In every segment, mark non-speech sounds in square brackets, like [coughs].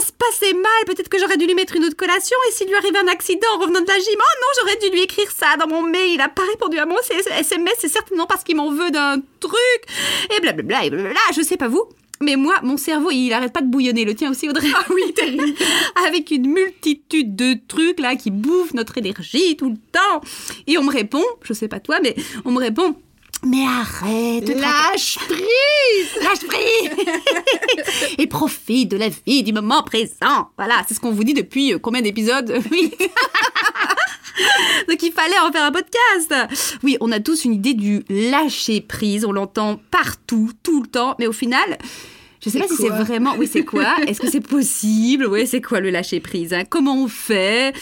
se passait mal. Peut-être que j'aurais dû lui mettre une autre collation. Et s'il lui arrive un accident en revenant de la gym, oh non, j'aurais dû lui écrire ça dans mon mail. Il n'a pas répondu à mon SMS. C'est certainement parce qu'il m'en veut d'un truc. Et blablabla, et blablabla. Je sais pas vous. Mais moi, mon cerveau, il arrête pas de bouillonner. Le tien aussi, Audrey Ah oui, terrible. [laughs] Avec une multitude de trucs là qui bouffent notre énergie tout le temps. Et on me répond, je sais pas toi, mais on me répond. Mais arrête, de Lâche prise lâche prise et profite de la vie du moment présent. Voilà, c'est ce qu'on vous dit depuis euh, combien d'épisodes? [laughs] Oui. [laughs] Donc il fallait en faire un podcast. Oui, on a tous une idée du lâcher prise, on l'entend partout, tout le temps, mais au final, je sais C'est pas si c'est vraiment. Oui, c'est quoi? [laughs] Est-ce que c'est possible? Oui, c'est quoi le lâcher prise hein? Comment on fait?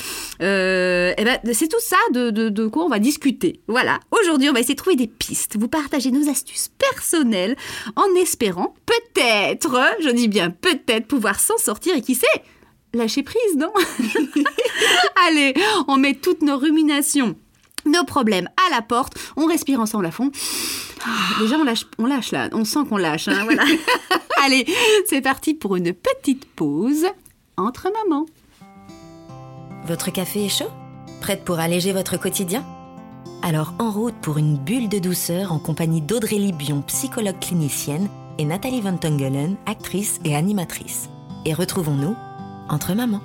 Euh, eh ben, c'est tout ça de, de, de quoi on va discuter. Voilà. Aujourd'hui, on va essayer de trouver des pistes, vous partager nos astuces personnelles, en espérant peut-être, je dis bien peut-être, pouvoir s'en sortir et qui sait lâcher prise, non? [laughs] [laughs] Allez, on met toutes nos ruminations, nos problèmes à la porte, on respire ensemble à fond. [gasps] Déjà, on lâche, on lâche là, on sent qu'on lâche. hein, voilà. [laughs] Allez, c'est parti pour une petite pause entre mamans. Votre café est chaud? Prête pour alléger votre quotidien? Alors en route pour une bulle de douceur en compagnie d'Audrey Libion, psychologue clinicienne, et Nathalie Van Tongelen, actrice et animatrice. Et retrouvons-nous entre mamans.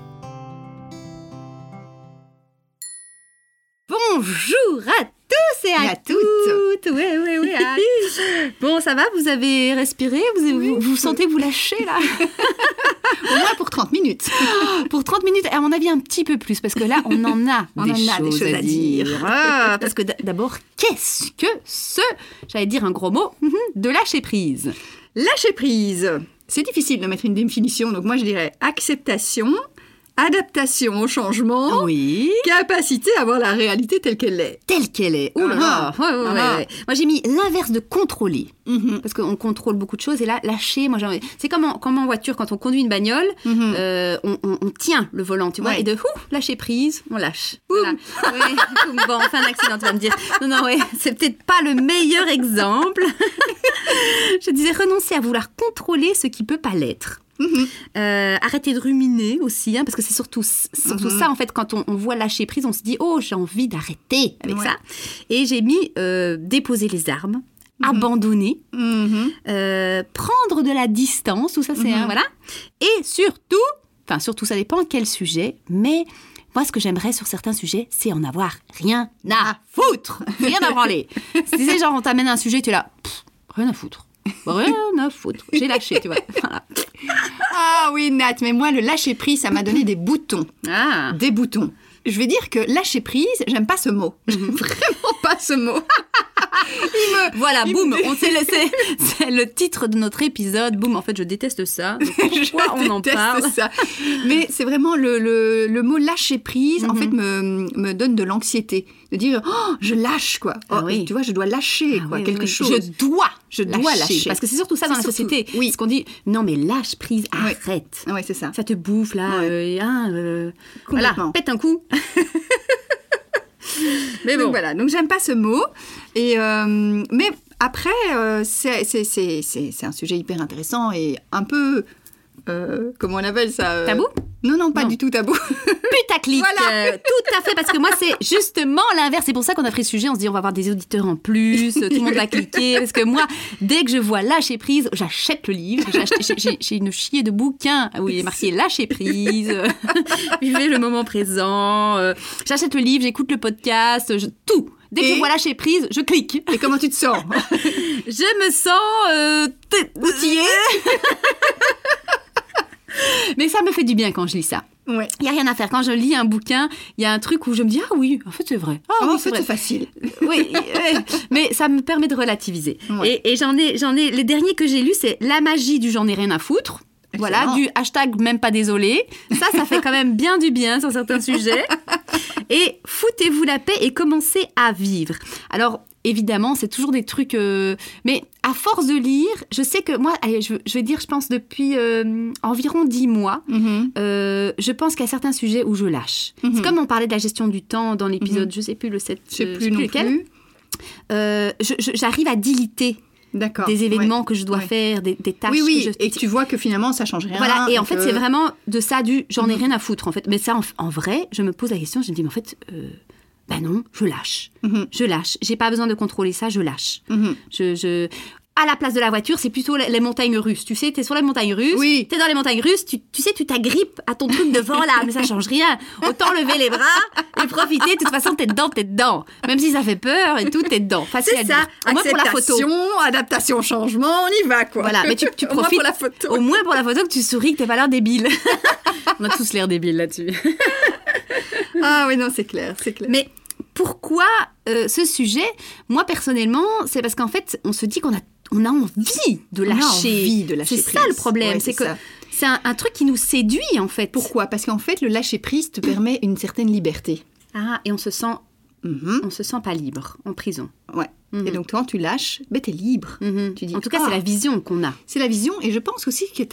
Bonjour à tous et à, Et à toutes. Oui, oui, oui. ah. [laughs] bon, ça va Vous avez respiré Vous vous, vous sentez vous lâchez là [laughs] Au moins pour 30 minutes. Pour 30 minutes, à mon avis, un petit peu plus, parce que là, on en a, On des, en a des choses choses à dire. dire. Ah, parce que d'abord, qu'est-ce que ce, j'allais dire un gros mot, mhm, de lâcher prise? Lâcher prise. C'est difficile de mettre une définition, donc moi je dirais acceptation, adaptation au changement, Oui. capacité à voir la réalité telle qu'elle est. Telle qu'elle est. Oh là là. Ah, Ouais, ouais, ouais, ah. ouais. Moi, j'ai mis l'inverse de contrôler. Mhm. Parce qu'on contrôle beaucoup de choses. Et là, lâcher, moi, j'ai envie- c'est comme en, comme en voiture, quand on conduit une bagnole, Mhm. euh, on, on- on tient le volant, tu vois, et de ouf, lâcher prise, on lâche. Voilà. [laughs] Boum, bon, enfin, un accident, tu vas me dire. Non, non, ouais, c'est peut-être pas le meilleur exemple. [laughs] Je disais renoncer à vouloir contrôler ce qui peut pas l'être. Euh, arrêter de ruminer aussi, hein, parce que c'est surtout, surtout Mhm. ça, en fait, quand on, on voit lâcher prise, on se dit, oh, j'ai envie d'arrêter avec Ouais. ça. Et j'ai mis euh, déposer les armes, Mhm. abandonner, Mhm. euh, prendre de la distance, tout ça, c'est un- voilà. Et surtout, enfin, surtout, ça dépend quel sujet, mais moi, ce que j'aimerais sur certains sujets, c'est en avoir rien à foutre, rien à branler. [laughs] Si c'est genre, on t'amène un sujet, tu es là, Pff, rien à foutre. Rien à foutre. J'ai lâché, tu vois. [laughs] Voilà. Ah oui, Nat, mais moi, le lâcher prise, ça m'a donné des boutons. Ah. Des boutons. Je vais dire que lâcher prise, j'aime pas ce mot. J'aime [laughs] vraiment pas ce mot. [laughs] Voilà, Il boum, me- on sait le- [laughs] c'est le titre de notre épisode. Boum, en fait, je déteste ça. Donc, [laughs] Pourquoi Je on en déteste parle ça. Mais c'est vraiment le, le, le mot lâcher prise, en Mhm. fait, me, me donne de l'anxiété. De dire, oh, je lâche, quoi. Ah Oh, oui. Tu vois, je dois lâcher, Ah quoi, oui, quelque oui. chose. Je dois, je dois Lâcher. Parce que c'est surtout ça dans la surtout- société. oui. Ce qu'on dit, non mais lâche prise, arrête. Ouais, c'est ça. Ça te bouffe là, Ouais. euh, hein, euh, voilà, pète un coup. [laughs] [laughs] mais Donc bon, voilà, donc j'aime pas ce mot. Et, euh, mais après, euh, c'est un sujet hyper intéressant et un peu... euh, comment on appelle ça euh, tabou? Non, non, pas Non. du tout tabou. [laughs] Putaclic. Voilà. euh, tout à fait, parce que moi, c'est justement l'inverse. C'est pour ça qu'on a pris ce sujet. On se dit, on va avoir des auditeurs en plus, tout le monde va cliquer. Parce que moi, dès que je vois lâcher prise, j'achète le livre. J'ai une chier de bouquins où il est marqué lâcher prise, [laughs] vivez le moment présent. J'achète le livre, j'écoute le podcast, je- tout. Dès que Et je vois lâcher prise, je clique. Et comment tu te sens? [laughs] Je me sens Outillée? [laughs] Mais ça me fait du bien quand je lis ça. Ouais. Il y a rien à faire. Quand je lis un bouquin, il y a un truc où je me dis ah oui, en fait c'est vrai. Ah Oh, oui, en c'est fait, c'est facile. [laughs] oui, ouais. mais ça me permet de relativiser. Ouais. Et, et j'en ai, j'en ai. Le dernier que j'ai lu, c'est La magie du j'en ai rien à foutre. Voilà, du hashtag même pas désolé. Ça, ça fait quand même bien du bien sur certains sujets. Et foutez-vous la paix et commencez à vivre. Alors, évidemment, c'est toujours des trucs. euh, mais à force de lire, je sais que moi, allez, je, je vais dire, je pense depuis euh, environ dix mois, Mhm. euh, je pense qu'il y a certains sujets où je lâche. Mhm. C'est comme on parlait de la gestion du temps dans l'épisode, je sais plus le 7, Je sais euh, plus non lequel. plus. Je- j'arrive à diliter des ouais. événements que je dois ouais. faire, des, des tâches Oui, oui, que je... et que tu vois que finalement ça change rien. Voilà, et en fait, c'est vraiment de ça, du j'en ai Mhm. rien à foutre, en fait. Mais ça, en, en vrai, je me pose la question, je me dis, mais en fait, euh, ben non, je lâche. Mhm. Je lâche. J'ai pas besoin de contrôler ça, je lâche. Mhm. Je, je... À la place de la voiture, c'est plutôt les, montagnes russes. Tu sais, t'es sur les montagnes russes, Oui. t'es dans les montagnes russes, tu, tu sais, tu t'agrippes à ton truc devant là, mais ça change rien. Autant lever les bras et profiter. De toute façon, t'es dedans, t'es dedans. Même si ça fait peur et tout, t'es dedans. Facile à C'est dire. ça, Au moins pour la photo. adaptation, changement, on y va quoi. Voilà, mais tu, tu [laughs] Au moins profites pour la photo. au moins pour la photo que tu souris, que t'es pas l'air débile. [laughs] On a tous l'air débile là-dessus. Ah oui, non, c'est clair, c'est clair. Mais pourquoi euh, ce sujet? Moi, personnellement, c'est parce qu'en fait, on se dit qu'on a, on a envie de On a lâcher. envie de lâcher C'est ça le problème, Ouais, c'est que ça. c'est un, un truc qui nous séduit en fait. Pourquoi? Parce qu'en fait, le lâcher prise te permet une certaine liberté. Ah, et on se sent, Mhm. on se sent pas libre en prison. Ouais. Mhm. Et donc quand tu lâches, ben, t'es libre. Mhm. tu dis, en tout cas, ah. c'est la vision qu'on a. C'est la vision, et je pense aussi que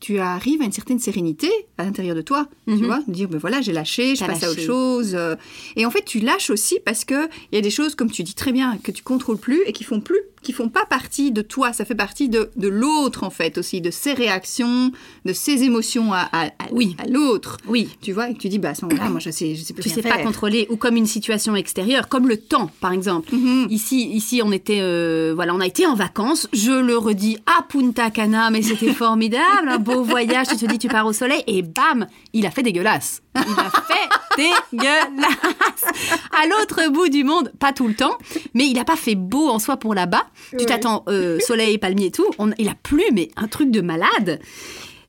tu arrives à une certaine sérénité à l'intérieur de toi, Mhm. tu vois, de dire, ben voilà, j'ai lâché, je passe à autre chose. euh, Et en fait, tu lâches aussi parce que il y a des choses, comme tu dis très bien, que tu contrôles plus et qui font plus, qui font pas partie de toi, ça fait partie de, de l'autre en fait aussi, de ses réactions, de ses émotions à, à- à- Oui. à l'autre. Oui. Tu vois, et tu dis, bah à ce moment-là, moi je sais, je sais plus Tu sais pas contrôler, ou comme une situation extérieure, comme le temps, par exemple. Mhm. Ici, ici, on était, euh, voilà, on a été en vacances. Je le redis à Punta Cana, mais c'était [laughs] formidable, un beau voyage. Tu te dis, tu pars au soleil, et bam, il a fait dégueulasse. Il a fait dégueulasse. À l'autre bout du monde, pas tout le temps, mais il a pas fait beau en soi pour là-bas. Tu t'attends euh, soleil, palmier et tout. On- il a plu, mais un truc de malade.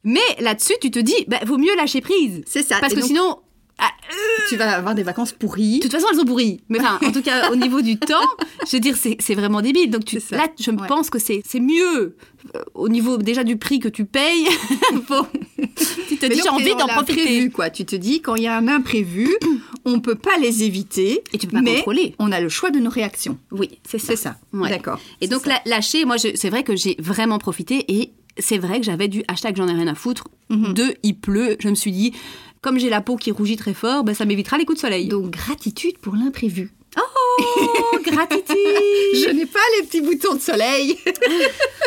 Mais là-dessus, tu te dis, bah, vaut mieux lâcher prise. C'est ça. Parce Et que donc, sinon, ah, tu vas avoir des vacances pourries. de toute façon, elles sont pourries. Mais enfin, en tout cas, au niveau du temps, je veux dire, c'est vraiment débile. Donc tu, là, je Ouais. pense que c'est mieux euh, au niveau déjà du prix que tu payes. [laughs] Bon, tu te Mais dis, j'ai envie d'en profiter. l'imprévu, quoi. Tu te dis, quand il y a un imprévu, on peut pas les éviter. Et tu peux pas mais contrôler. On a le choix de nos réactions. Oui, c'est ça. C'est ça. Ouais. D'accord. Et donc, ça. lâcher, moi, c'est vrai que j'ai vraiment profité et c'est vrai que j'avais du hashtag j'en ai rien à foutre Mhm. de il pleut. Je me suis dit, comme j'ai la peau qui rougit très fort, ben, ça m'évitera les coups de soleil. Donc, gratitude pour l'imprévu. Oh, [laughs] gratitude Je n'ai pas les petits boutons de soleil. [laughs]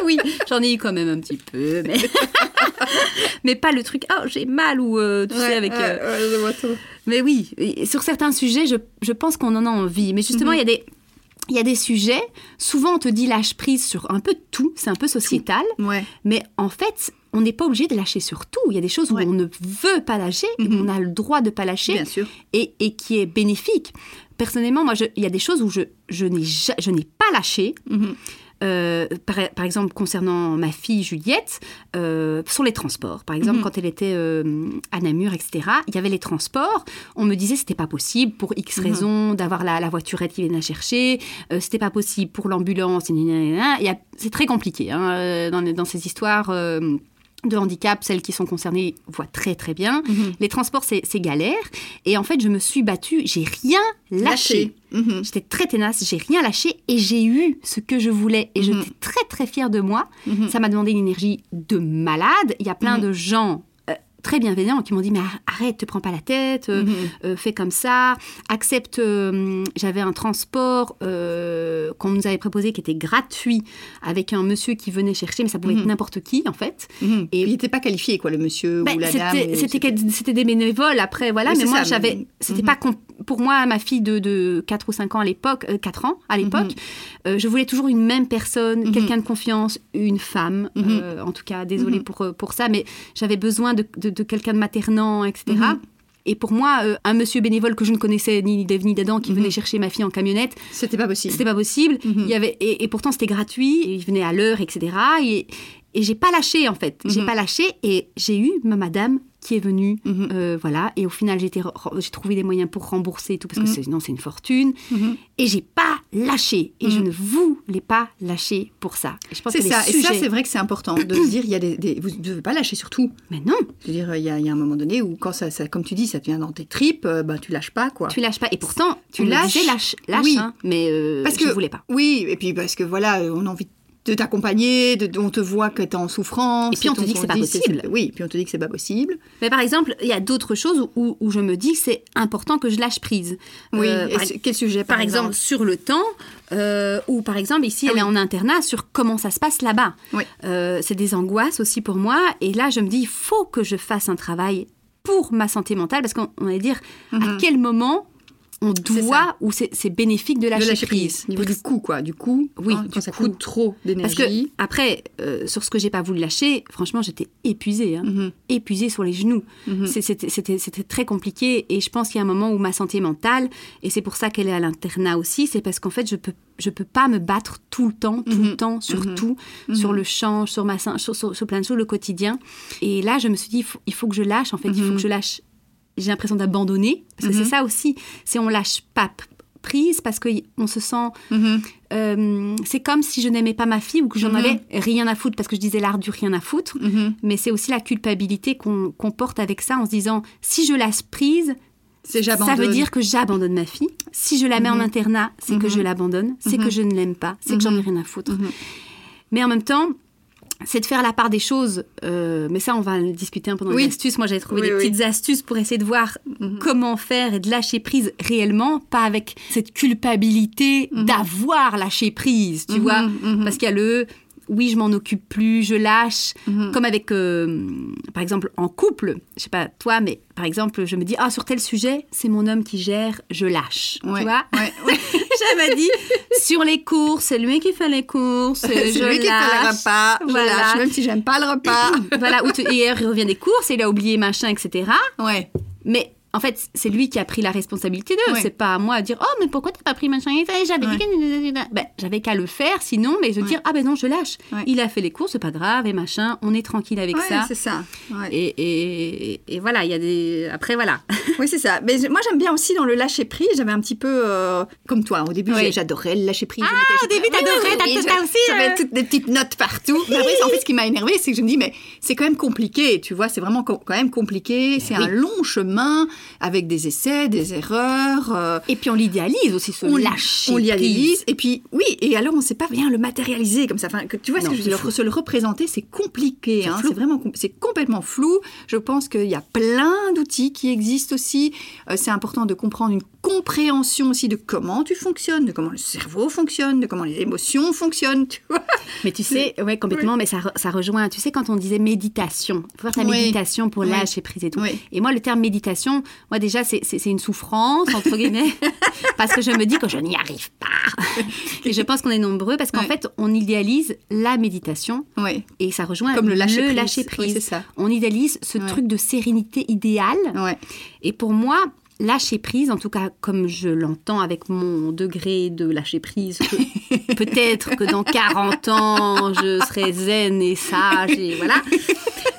Oui, j'en ai eu quand même un petit peu, mais, [laughs] mais pas le truc, oh, j'ai mal ou euh, tu sais, avec. euh, Mais oui, et sur certains sujets, je, je pense qu'on en a envie. Mais justement, il y a des. Il y a des sujets, souvent on te dit lâche prise sur un peu tout, c'est un peu sociétal, Ouais. mais en fait, on n'est pas obligé de lâcher sur tout. Il y a des choses où on ne veut pas lâcher, et Mhm. on a le droit de pas lâcher, Bien sûr. et, et qui est bénéfique. Personnellement, moi, je- il y a des choses où je, je n'ai pas lâché, Mhm. euh, par, par exemple, concernant ma fille Juliette, euh, sur les transports. Par exemple, Mhm. quand elle était euh, à Namur, etc., il y avait les transports. On me disait que c'était pas possible pour X Mhm. raisons d'avoir la, la voiturette qui vient la chercher. C'était pas possible pour l'ambulance. C'est très compliqué hein, dans, dans ces histoires. De handicap, celles qui sont concernées voient très très bien. Mhm. Les transports, c'est galère. Et en fait, je me suis battue, j'ai rien lâché. Mhm. J'étais très ténace, j'ai rien lâché et j'ai eu ce que je voulais. Et Mhm. j'étais très très fière de moi. Ça m'a demandé une énergie de malade. Il y a plein de gens très bienveillants qui m'ont dit mais arrête, te prends pas la tête, euh, Mhm. euh, fais comme ça, accepte. euh, J'avais un transport qu'on nous avait proposé qui était gratuit avec un monsieur qui venait chercher, mais ça pouvait être Mhm. n'importe qui en fait. Mhm. Et- il n'était pas qualifié, quoi, le monsieur Ben, ou la dame. c'était- des bénévoles après, voilà. Oui, mais moi, j'avais. C'était pas pour moi, ma fille de, de 4 ou 5 ans à l'époque, euh, 4 ans à l'époque, je voulais toujours une même personne, quelqu'un de confiance, une femme. En tout cas, désolée pour, pour ça, mais j'avais besoin de, de- de quelqu'un de maternant, etc. Mhm. Et pour moi, euh, un monsieur bénévole que je ne connaissais ni d'Ève ni d'Adam qui Mhm. venait chercher ma fille en camionnette, C'était pas possible. c'était pas possible. Mhm. Il y avait, et, et pourtant, c'était gratuit. il venait à l'heure, etc. Et, et j'ai pas lâché, en fait. J'ai pas lâché. Et j'ai eu ma madame qui est venue. Mhm. euh, voilà. Et au final, j'ai, trouvé des moyens pour rembourser et tout, parce que Mhm. sinon, c'est une fortune. Mhm. Et j'ai pas lâché. Et je ne voulais pas lâcher pour ça. Je C'est ça. Et ça, c'est vrai que c'est important de se [clears throat] dire, il y a des, des- vous ne devez pas lâcher sur tout. Mais non, Je veux dire, il y a, il y a un moment donné où, quand ça, ça- comme tu dis, ça vient dans tes tripes, euh, bah, tu lâches pas, quoi. tu lâches pas. Et pourtant, Tu lâches. disait lâche, lâche, Oui. hein, mais euh, Parce je que- voulais pas. Oui, et puis parce que voilà, on a envie de t'accompagner, de, on te voit que tu es en souffrance. Et puis on te dit que c'est pas possible. Oui, puis on te dit que c'est pas possible. Mais par exemple, il y a d'autres choses où, où je me dis que c'est important que je lâche prise. Oui, Euh, par, quel sujet par exemple, sur le temps, euh, ou par exemple, ici, Ah elle est en internat sur comment ça se passe là-bas. Oui. Euh, c'est des angoisses aussi pour moi. Et là, je me dis, il faut que je fasse un travail pour ma santé mentale, parce qu'on on va dire à Mhm. quel moment on doit, ou c'est bénéfique de de lâcher, lâcher prise. prise. Au niveau du coup, quoi. Du coup, Oui, hein, du quand ça coûte trop Parce que d'énergie. après, euh, sur ce que j'ai pas voulu lâcher, franchement, j'étais épuisée, hein. Mhm, épuisée sur les genoux. mhm. C'était très compliqué et je pense qu'il y a un moment où ma santé mentale, et c'est pour ça qu'elle est à l'internat aussi, c'est parce qu'en fait, je peux, je peux pas me battre tout le temps, tout Mhm. le temps, sur Mhm. tout, Mhm. sur le champ, sur, ma, sur, sur, sur plein de choses, le quotidien. Et là, je me suis dit, il faut, il faut que je lâche, en fait, il faut Mhm. que je lâche. J'ai l'impression d'abandonner, parce que Mhm. c'est ça aussi, c'est on lâche pas prise parce qu'on se sent Mhm. euh, c'est comme si je n'aimais pas ma fille ou que j'en Mhm. avais rien à foutre parce que je disais l'art du rien à foutre Mhm. mais c'est aussi la culpabilité qu'on porte avec ça en se disant si je lâche prise, ça veut dire que j'abandonne ma fille. Si je la mets en Mhm. internat, c'est que Mhm. je l'abandonne, c'est Mhm. que je ne l'aime pas, c'est que j'en ai Mhm. rien à foutre. Mhm. Mais en même temps, c'est de faire la part des choses. euh, mais ça, on va le discuter un peu dans Oui. les astuces. Moi, j'avais trouvé Oui, des oui. petites astuces pour essayer de voir Mhm. comment faire et de lâcher prise réellement, pas avec cette culpabilité Mhm. d'avoir lâché prise, tu Mhm, vois. Parce qu'il y a le oui, je m'en occupe plus, je lâche. Mhm. Comme avec, euh, par exemple, en couple, je sais pas toi, mais par exemple, je me dis, ah, sur tel sujet, c'est mon homme qui gère, je lâche. Ouais, Tu vois ouais, [laughs] ouais. J'avais dit, sur les courses, c'est lui qui fait les courses, C'est je lui qui fait le repas. Je Voilà. lâche, même si j'aime pas le repas. Voilà, ou hier, il revient des courses, et il a oublié machin, etc. ouais. Mais en fait, c'est lui qui a pris la responsabilité d'eux. Ouais. C'est pas à moi à dire Oh, mais pourquoi t'as pas pris machin J'avais dit que. Ben, j'avais qu'à le faire, sinon, mais je Ouais. dire Ah, ben non, je lâche. Ouais. Il a fait les courses, c'est pas grave, et machin, on est tranquille avec Ouais, ça. c'est ça. Ouais. Et, et, et voilà, il y a des. Après, voilà. [laughs] Oui, c'est ça. Mais moi, j'aime bien aussi dans le lâcher prise. J'avais un petit peu euh, comme toi. Au début, Oui. j'adorais le lâcher prise. Ah, au début, t'adorais, t'as tout ça aussi, J'avais euh. toutes des petites notes partout. Mais après, en fait, ce qui m'a énervé, c'est que je me dis, mais c'est quand même compliqué. Tu vois, c'est vraiment quand même compliqué. C'est un long chemin avec des essais, des erreurs. euh, Et puis on l'idéalise aussi, ce on lâcher. on l'idéalise et puis oui et alors on ne sait pas bien le matérialiser comme ça enfin que, tu vois ce que je veux se le représenter c'est compliqué C'est hein, vraiment c'est complètement flou je pense qu'il y a plein d'outils qui existent aussi Euh, c'est important de comprendre une compréhension aussi de comment tu fonctionnes de comment le cerveau fonctionne de comment les émotions fonctionnent tu vois [laughs] Mais tu sais, ouais, complètement, mais ça, ça rejoint. Tu sais, quand on disait méditation, faut faire ta Oui. méditation pour Oui. lâcher prise et tout. Et moi, le terme méditation, moi déjà, c'est- une souffrance, entre guillemets, [laughs] parce que je me dis que je n'y arrive pas. Et je pense qu'on est nombreux parce qu'en fait, on idéalise la méditation et ça rejoint comme le lâcher prise, lâcher Oui, prise. c'est ça on idéalise ce truc de sérénité idéale. ouais Et pour moi, lâcher prise, en tout cas comme je l'entends avec mon degré de lâcher prise, [laughs] peut-être que dans 40 ans, je serai zen et sage et voilà.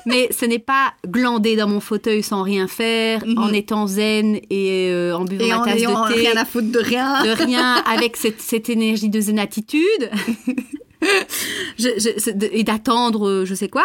Mais ce n'est pas glander dans mon fauteuil sans rien faire, Mhm. en étant zen et euh, en buvant et ma en tasse de thé. rien à foutre de rien De rien, avec cette, cette énergie de zénatitude. [laughs] [laughs] Et d'attendre euh, je sais quoi.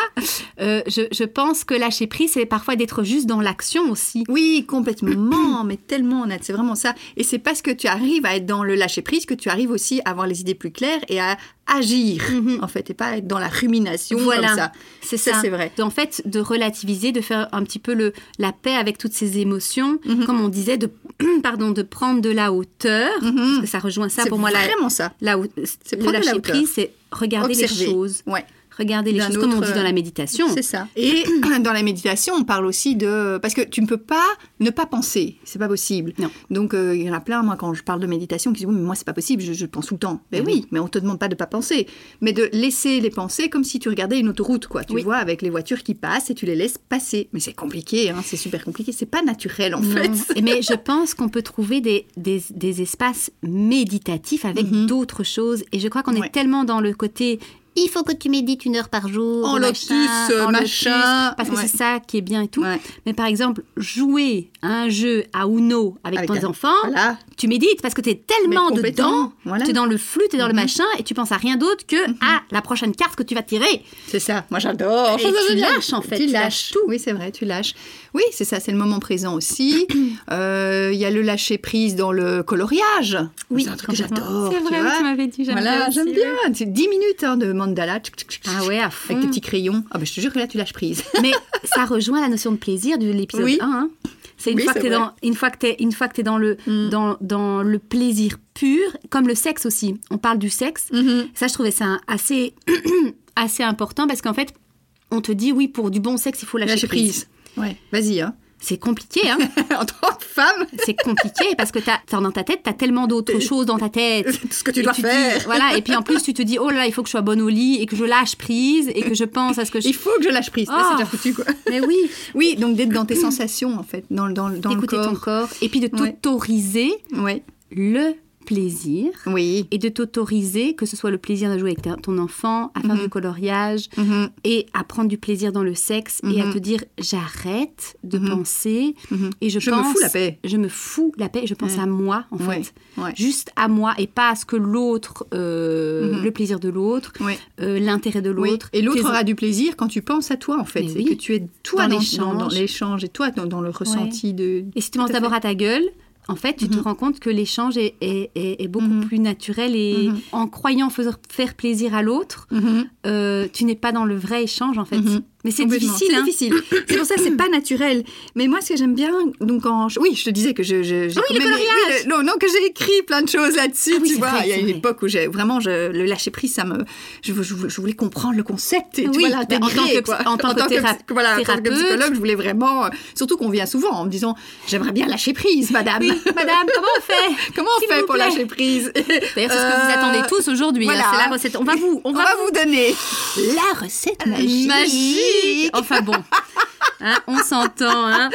Euh, je, je pense que lâcher prise, c'est parfois d'être juste dans l'action aussi. Oui, complètement, [coughs] mais tellement honnête, c'est vraiment ça. Et c'est parce que tu arrives à être dans le lâcher prise que tu arrives aussi à avoir les idées plus claires et à agir, Mhm. en fait, et pas être dans la rumination Voilà. comme ça. C'est Ça, ça. c'est vrai. En fait, de relativiser, de faire un petit peu le, la paix avec toutes ces émotions, Mhm. comme on disait, de, [clears throat] pardon, de prendre de la hauteur, Mhm. parce que ça rejoint ça C'est pour moi. La, vraiment ça. la, haut- C'est le la lâcher hauteur. prise, c'est regarder Observer. les choses. Ouais. Regarder les choses, comme on autre, dit dans la méditation. C'est ça. Et [clears throat] dans la méditation, on parle aussi de parce que tu ne peux pas ne pas penser, c'est pas possible. Non. Donc euh, il y en a plein moi quand je parle de méditation qui disent oui mais moi c'est pas possible, je, je pense tout le temps. Ben Mhm. oui, mais on te demande pas de pas penser, mais de laisser les pensées comme si tu regardais une autoroute quoi. Tu Oui. vois avec les voitures qui passent et tu les laisses passer. Mais c'est compliqué, hein, c'est super compliqué, c'est pas naturel en Non. fait. [laughs] Mais je pense qu'on peut trouver des, des, des espaces méditatifs avec Mhm. d'autres choses. Et je crois qu'on Ouais. est tellement dans le côté il faut que tu médites une heure par jour. En machin, lotus, en machin. parce que Ouais. c'est ça qui est bien et tout. Ouais. Mais par exemple, jouer à un jeu à Uno avec, Avec tes un- enfants, Voilà, tu médites parce que tu es tellement dedans, voilà. tu es dans le flux, tu es dans le Mhm. machin et tu penses à rien d'autre que à la prochaine carte que tu vas tirer. C'est ça, moi j'adore. Et tu lâches, en fait, Tu tu lâches lâches tout. Oui, c'est vrai, tu lâches. Oui, c'est ça, c'est le moment présent aussi. [clears throat] Euh, Il y a le lâcher prise dans le coloriage. c'est un truc que j'adore. tu vois. m'avais dit, Voilà, j'aime bien. C'est 10 minutes hein, de mandala. tchic, tchic, tchic, Ah ouais, à fond. Avec tes petits crayons. Ah ben je te jure que là tu lâches prise. [laughs] Mais ça rejoint la notion de plaisir de l'épisode Oui. 1. hein. C'est une, Oui, fois que dans, une fois que tu es, une fois que t'es dans, le, Mm. dans, dans le plaisir pur, comme le sexe aussi. On parle du sexe. Ça, je trouvais ça assez, [clears throat] assez important parce qu'en fait, on te dit, oui, pour du bon sexe, il faut lâcher, Lâcher prise. prise. Ouais, vas-y. Hein. C'est compliqué, hein [laughs] en tant que femme, C'est compliqué parce que t'as, t'as dans ta tête, tu as tellement d'autres choses dans ta tête. [laughs] tout ce que tu Et dois faire. dis- voilà, et puis en plus, tu te dis, oh là il faut que je sois bonne au lit et que je lâche prise et que je pense à ce que je. Il faut que je lâche prise. Oh. c'est déjà foutu quoi. [laughs] Mais oui, Oui, donc d'être dans tes sensations en fait, dans, le- dans, le- dans le d'écouter ton corps. corps et puis de Ouais. t'autoriser Oui, le plaisir oui. et de t'autoriser que ce soit le plaisir de jouer avec ta- ton enfant, à faire Mhm. du coloriage Mhm, et à prendre du plaisir dans le sexe et à Mhm. te dire j'arrête de penser et je, Je pense me fous la paix. je me fous la paix et je pense Ouais. à moi en Ouais, fait ouais. juste à moi et pas à ce que l'autre euh, le plaisir de l'autre euh, l'intérêt de Oui. l'autre Et l'autre aura du plaisir quand tu penses à toi, en fait. Oui. que tu es toi Dans dans, l'échange. et toi dans, dans le ressenti de. et si tu penses d'abord à ta gueule en fait, tu te Mhm. rends compte que l'échange est, est- est- est beaucoup Mhm. plus naturel et Mhm. en croyant faire, plaisir à l'autre, euh, tu n'es pas dans le vrai échange en fait. Mais c'est difficile. C'est hein. difficile. C'est pour ça que c'est pas naturel. Mais moi, ce que j'aime bien, donc quand je- oui, je te disais que je, je j'ai Ah oui, le- non, non, que j'ai écrit plein de choses là-dessus. Ah oui, tu vois, vrai, il y a une vrai. époque où j'ai vraiment je, le lâcher prise, ça me, je, voulais comprendre le concept et tu oui, vois en tant que- quoi. en tant que théra- voilà, en tant que thérapeute. psychologue, je voulais vraiment, surtout qu'on vient souvent en me disant, j'aimerais bien lâcher prise, madame. Madame, comment on fait? [laughs] Comment on fait pour lâcher prise? D'ailleurs, c'est ce que vous Euh, attendez tous aujourd'hui. hein, voilà. C'est la recette. On va vous, on va vous donner la recette magique. Enfin bon, Hein, on s'entend. Hein.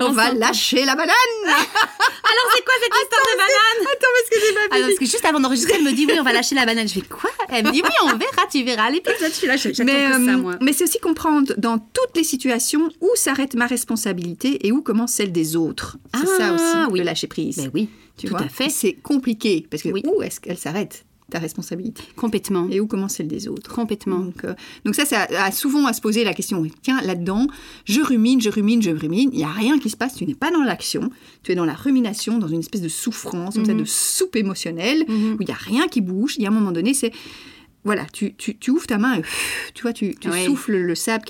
On va lâcher la banane. Alors c'est quoi cette histoire de banane Attends, parce que j'ai pas Alors, parce que juste avant d'enregistrer, elle me dit oui, on va lâcher la banane. Je fais quoi? Elle me dit oui, on verra, tu verras. L'épisode, je suis là, j'attends mais, que ça, euh, moi. mais c'est aussi comprendre dans toutes les situations où s'arrête ma responsabilité et où commence celle des autres. C'est Ah, ça aussi, oui. le lâcher prise. Ben oui, tu tout vois? à fait. C'est compliqué parce que Oui. où est-ce qu'elle s'arrête? Ta responsabilité complètement, et où commence celle des autres complètement. donc, euh, donc ça, à- à souvent à se poser la question. Tiens, là-dedans, je rumine, je rumine, je rumine. Il n'y a rien qui se passe. Tu n'es pas dans l'action. Tu es dans la rumination, dans une espèce de souffrance, comme ça, Mhm. de soupe émotionnelle, Mhm. où il n'y a rien qui bouge. Il y a un moment donné, c'est... Voilà, tu, tu, tu ouvres ta main et tu vois, tu, souffles le sable,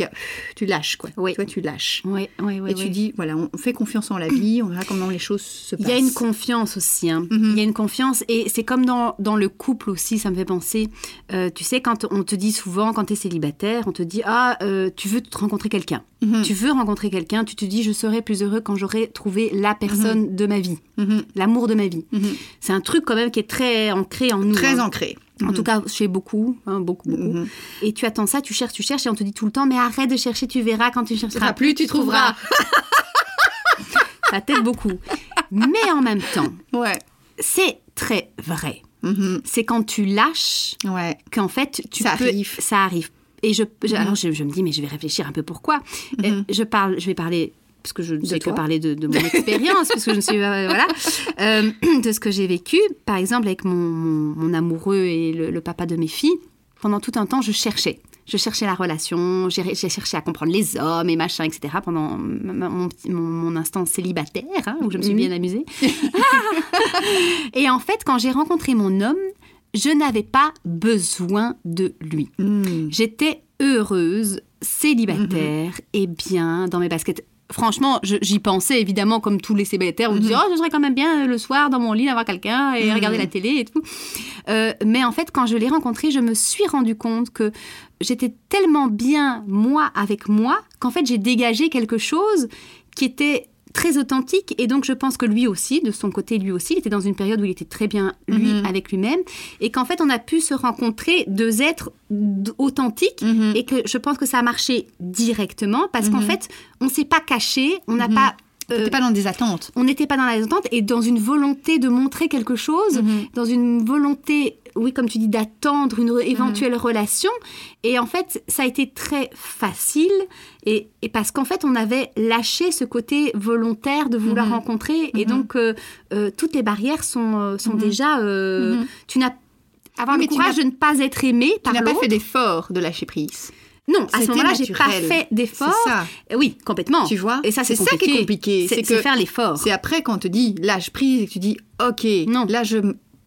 tu lâches, quoi. Oui. Tu vois, tu lâches. Oui, oui, oui. et tu dis, voilà, on fait confiance en la vie, on verra comment les choses se Il passent. y a une confiance aussi. hein. Mhm. Il y a une confiance et c'est comme dans, dans le couple aussi, ça me fait penser. Euh, tu sais, quand on te dit souvent, quand tu es célibataire, on te dit Ah, euh, tu veux te rencontrer quelqu'un. Mhm. Tu veux rencontrer quelqu'un, tu te dis Je serai plus heureux quand j'aurai trouvé la personne de ma vie, Mhm. l'amour de ma vie. Mhm. C'est un truc quand même qui est très ancré en nous. Très hein. ancré. En tout cas, chez beaucoup, hein, beaucoup, beaucoup. Mhm. Et tu attends ça, tu cherches, tu cherches, et on te dit tout le temps, mais arrête de chercher, tu verras quand tu chercheras plus, tu trouveras. ça t'aide beaucoup. Mais en même temps, Ouais. c'est très vrai. Mhm. C'est quand tu lâches Ouais. qu'en fait, tu Ça peux... arrive. Ça arrive. Et je, je- Mhm. alors je, je me dis, mais je vais réfléchir un peu pourquoi. Euh, Mhm. je, parle, je vais parler, parce que je ne sais que parler de, de mon [laughs] expérience, parce que je ne suis... euh, voilà. Euh, [clears throat] de ce que j'ai vécu. Par exemple, avec mon, mon- mon amoureux et le, le papa de mes filles, pendant tout un temps, je cherchais. Je cherchais la relation, j'ai cherché à comprendre les hommes et machin, etc. pendant mon, petit- mon, mon instant célibataire, hein, où je me suis Mhm. bien amusée. [laughs] et en fait, quand j'ai rencontré mon homme, je n'avais pas besoin de lui. Mhm. J'étais heureuse, célibataire Mhm. et bien dans mes baskets. Franchement, je- j'y pensais évidemment comme tous les célibataires. Mhm. disait, oh, ce serait quand même bien le soir dans mon lit d'avoir quelqu'un et Mhm. regarder la télé et tout. Euh, mais en fait, quand je l'ai rencontré, je me suis rendu compte que j'étais tellement bien moi avec moi qu'en fait j'ai dégagé quelque chose qui était très authentique et donc je pense que lui aussi, de son côté lui aussi, il était dans une période où il était très bien lui Mhm. avec lui-même et qu'en fait on a pu se rencontrer deux êtres authentiques Mhm. et que je pense que ça a marché directement parce qu'en Mhm. fait on s'est pas caché, on n'a pas euh, T'étais pas dans des attentes. on n'était pas dans la attente et dans une volonté de montrer quelque chose, dans une volonté oui, comme tu dis, d'attendre une éventuelle relation. Et en fait, ça a été très facile. Et, et parce qu'en fait, on avait lâché ce côté volontaire de vouloir Mhm. rencontrer. Et Mhm. donc, euh, euh, toutes les barrières sont, euh, sont Mhm. déjà. Mhm. Tu n'as avoir Oui, le tu courage de ne pas être aimé Tu par n'as pas l'autre. fait d'effort de lâcher prise. Non, à ce moment-là, j'ai pas fait C'est d'effort. ça. Oui, complètement. Tu vois Et ça, c'est ça qui est compliqué. C'est faire l'effort. c'est après quand on te dit lâche prise et que tu dis ok, Non. là je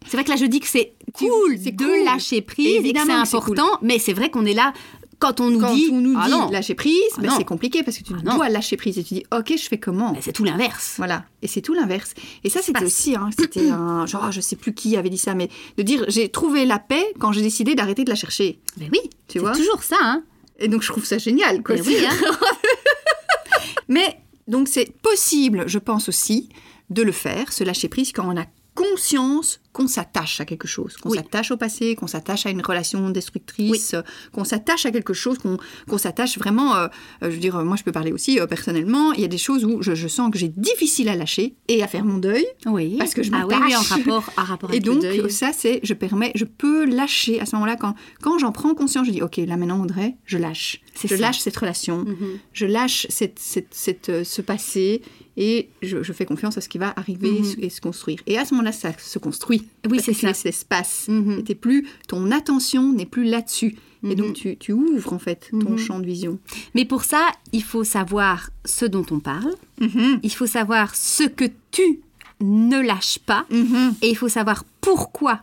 C'est vrai que là, je dis que c'est cool de cool. lâcher prise et que c'est important, mais c'est vrai qu'on est là quand on nous quand dit on nous ah non, lâcher prise, Ah ben, c'est compliqué parce que tu Ah dois lâcher prise et tu dis ok, je fais comment? Mais c'est tout l'inverse. Voilà, et c'est tout l'inverse. Et ça, c'était aussi, hein, c'était [clears throat] un genre, je sais plus qui avait dit ça, mais de dire j'ai trouvé la paix quand j'ai décidé d'arrêter de la chercher. Mais oui, Tu c'est vois? toujours ça. Hein. Et donc je trouve ça génial, quoi. Mais oui, hein. [laughs] Mais donc c'est possible, je pense aussi, de le faire, se lâcher prise quand on a conscience qu'on s'attache à quelque chose, qu'on Oui. s'attache au passé, qu'on s'attache à une relation destructrice, euh, qu'on s'attache à quelque chose, qu'on s'attache vraiment. euh, euh, je veux dire, moi je peux parler aussi euh, personnellement. Il y a des choses où je, je sens que j'ai difficile à lâcher et à faire mon deuil. Oui. Parce que je ah oui, en m'attache. rapport, en rapport Et avec donc le deuil. ça c'est, je permets, je peux lâcher à ce moment-là quand quand j'en prends conscience, je dis ok là maintenant Audrey, je lâche, C'est je ça. lâche cette relation je lâche cette, cette, cette, ce passé et je, je fais confiance à ce qui va arriver Mhm. et se construire. Et à ce moment-là, ça se construit. Oui, c'est ça. l'espace. Mhm. Et t'es plus, ton attention n'est plus là-dessus. Et Mhm. donc, tu, tu ouvres, en fait, ton Mhm. champ de vision. Mais pour ça, il faut savoir ce dont on parle. Mhm. Il faut savoir ce que tu ne lâches pas. Mhm. Et il faut savoir pourquoi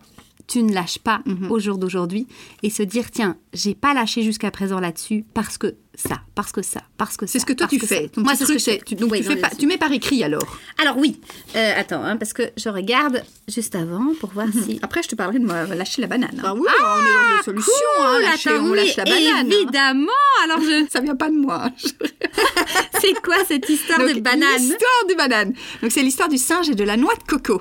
tu ne lâches pas Mhm. au jour d'aujourd'hui et se dire tiens, j'ai pas lâché jusqu'à présent là-dessus parce que ça, parce que ça, parce que ça. C'est ce que toi tu que fais. Moi, c'est ce que je fais. tu, donc Oui, tu, dans fais les- pas, tu mets par écrit alors. Alors oui, Euh, attends, hein, parce que je regarde juste avant pour voir si. Après, je te parlerai de moi, lâcher la banane. hein. Bah oui, on est dans une solution. hein, lâcher, on lâche la banane. hein. Évidemment. Alors je, [laughs] Ça vient pas de moi. c'est quoi cette histoire Donc, de banane? L'histoire des bananes. Donc, c'est l'histoire du singe et de la noix de coco.